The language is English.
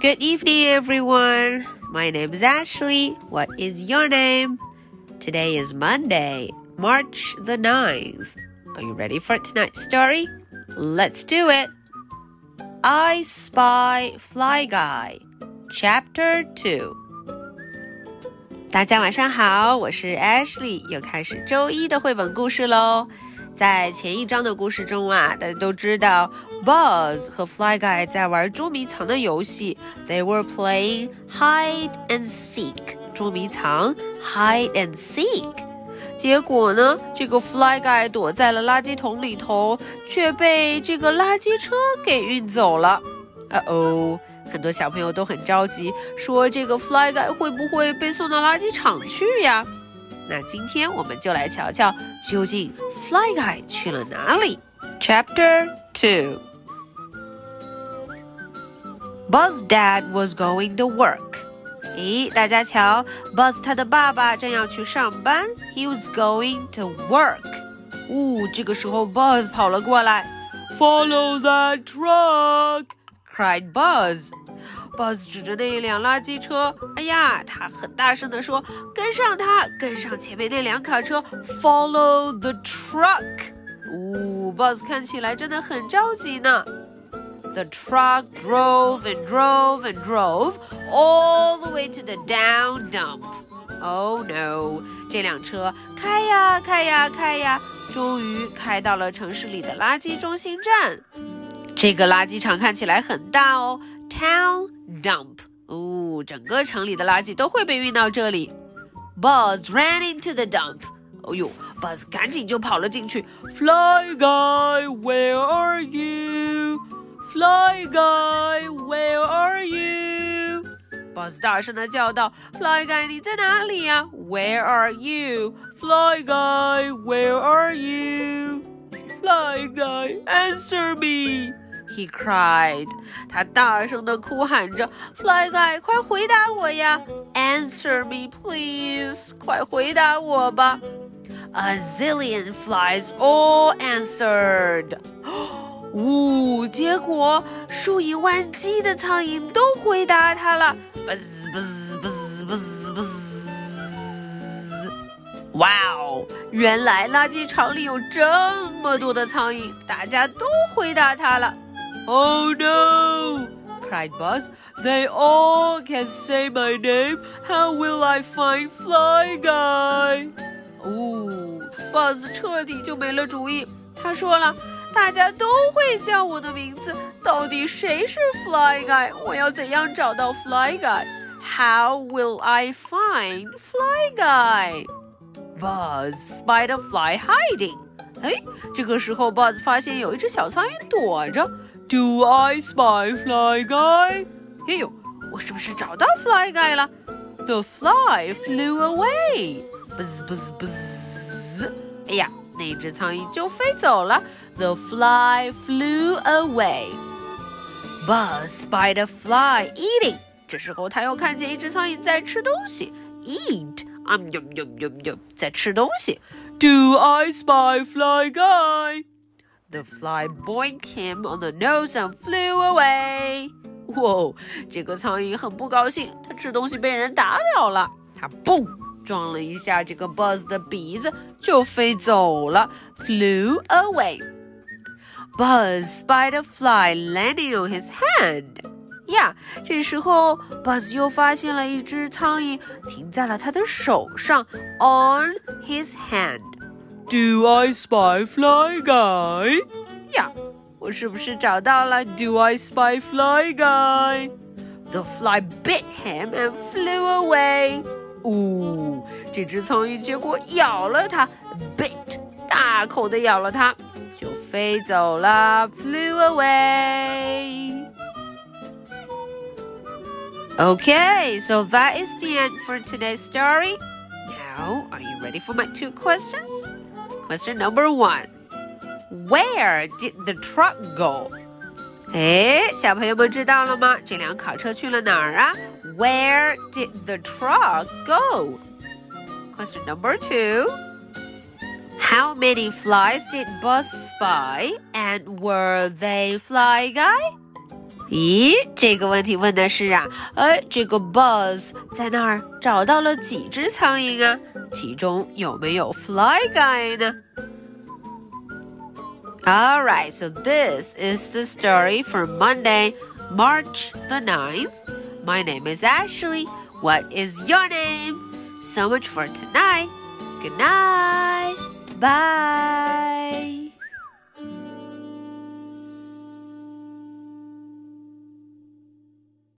Good evening, everyone. My name is Ashley. What is your name? Today is Monday, March the 9th. Are you ready for tonight's story? Let's do it. I Spy Fly Guy, Chapter 2. 大家晚上好，我是 Ashley，又开始周一的绘本故事喽。 在前一章的故事中啊，大家都知道 Buzz 和 Fly Guy 在玩捉迷藏的游戏。They were playing hide and seek，捉迷藏，hide and seek。结果呢，这个 Fly Guy 躲在了垃圾桶里头，却被这个垃圾车给运走了。呃哦，很多小朋友都很着急，说这个 Fly Guy 会不会被送到垃圾场去呀？那今天我们就来瞧瞧，究竟 Fly Guy 去了哪里？Chapter Two。Buzz Dad was going to work. 咦，大家瞧，Buzz 他的爸爸正要去上班。He was going to work. 呜，这个时候 Buzz 跑了过来。Follow that truck! cried Buzz. Buzz 指着那一辆垃圾车，哎呀，他很大声地说：“跟上他，跟上前面那辆卡车，Follow the truck。”呜，Buzz 看起来真的很着急呢。The truck drove and drove and drove all the way to the down dump. Oh no！这辆车开呀开呀开呀，终于开到了城市里的垃圾中心站。这个垃圾场看起来很大哦，Town dump。哦，整个城里的垃圾都会被运到这里。Buzz ran into the dump。哦呦，Buzz 赶紧就跑了进去。Fly guy, where are you? Fly guy, where are you? Buzz 大声的叫道：“Fly guy，你在哪里呀？Where are you? Fly guy, where are you? Fly guy, answer me!” He cried，他大声的哭喊着：“Fly guy，快回答我呀！Answer me, please，快回答我吧！”A zillion flies all answered。呜，结果数以万计的苍蝇都回答他了。buzz buzz buzz buzz buzz。哇哦！原来垃圾场里有这么多的苍蝇，大家都回答他了。Oh no! cried Buzz. They all can say my name. How will I find Fly Guy? 哦，Buzz 彻底就没了主意。他说了，大家都会叫我的名字，到底谁是 Fly Guy？我要怎样找到 Fly Guy？How will I find Fly Guy? Buzz spied a fly hiding. 哎，这个时候 Buzz 发现有一只小苍蝇躲着。 Do I spy Fly Guy？哎呦，我是不是找到 Fly Guy 了？The fly flew away. Buzz buzz buzz. 哎呀，那只苍蝇就飞走了。The fly flew away. Buzz spied a fly eating. 这时候他又看见一只苍蝇在吃东西，eat，啊，yum yum yum yum，在吃东西。Do I spy Fly Guy？the fly boinked him on the nose and flew away. 哇，这个苍蝇很不高兴，它吃东西被人打扰了，它嘣撞了一下这个 Buzz 的鼻子，就飞走了，flew away. Buzz spied a fly landing on his hand. 呀，这时候 Buzz 又发现了一只苍蝇停在了他的手上，on his hand。 do I spy Fly Guy? 呀，我是不是找到了？Do I spy Fly Guy? The fly bit him and flew away. 呜、哦，这只苍蝇结果咬了它，bit 大口的咬了它，就飞走了，flew away. Okay, so that is the end for today's story. Now, are you ready for my two questions? Question number one Where did the truck go? 哎，小朋友们知道了吗？这辆卡车去了哪儿啊？Where did the truck go? Question number two How many flies did Buzz spy, and were they fly guy? 咦，这个问题问的是啊，哎，这个 Buzz 在那儿找到了几只苍蝇啊？其中有没有 Fly Guy 呢？Alright, so this is the story for Monday, March the 9th. My name is Ashley. What is your name? So much for tonight. Good night. Bye.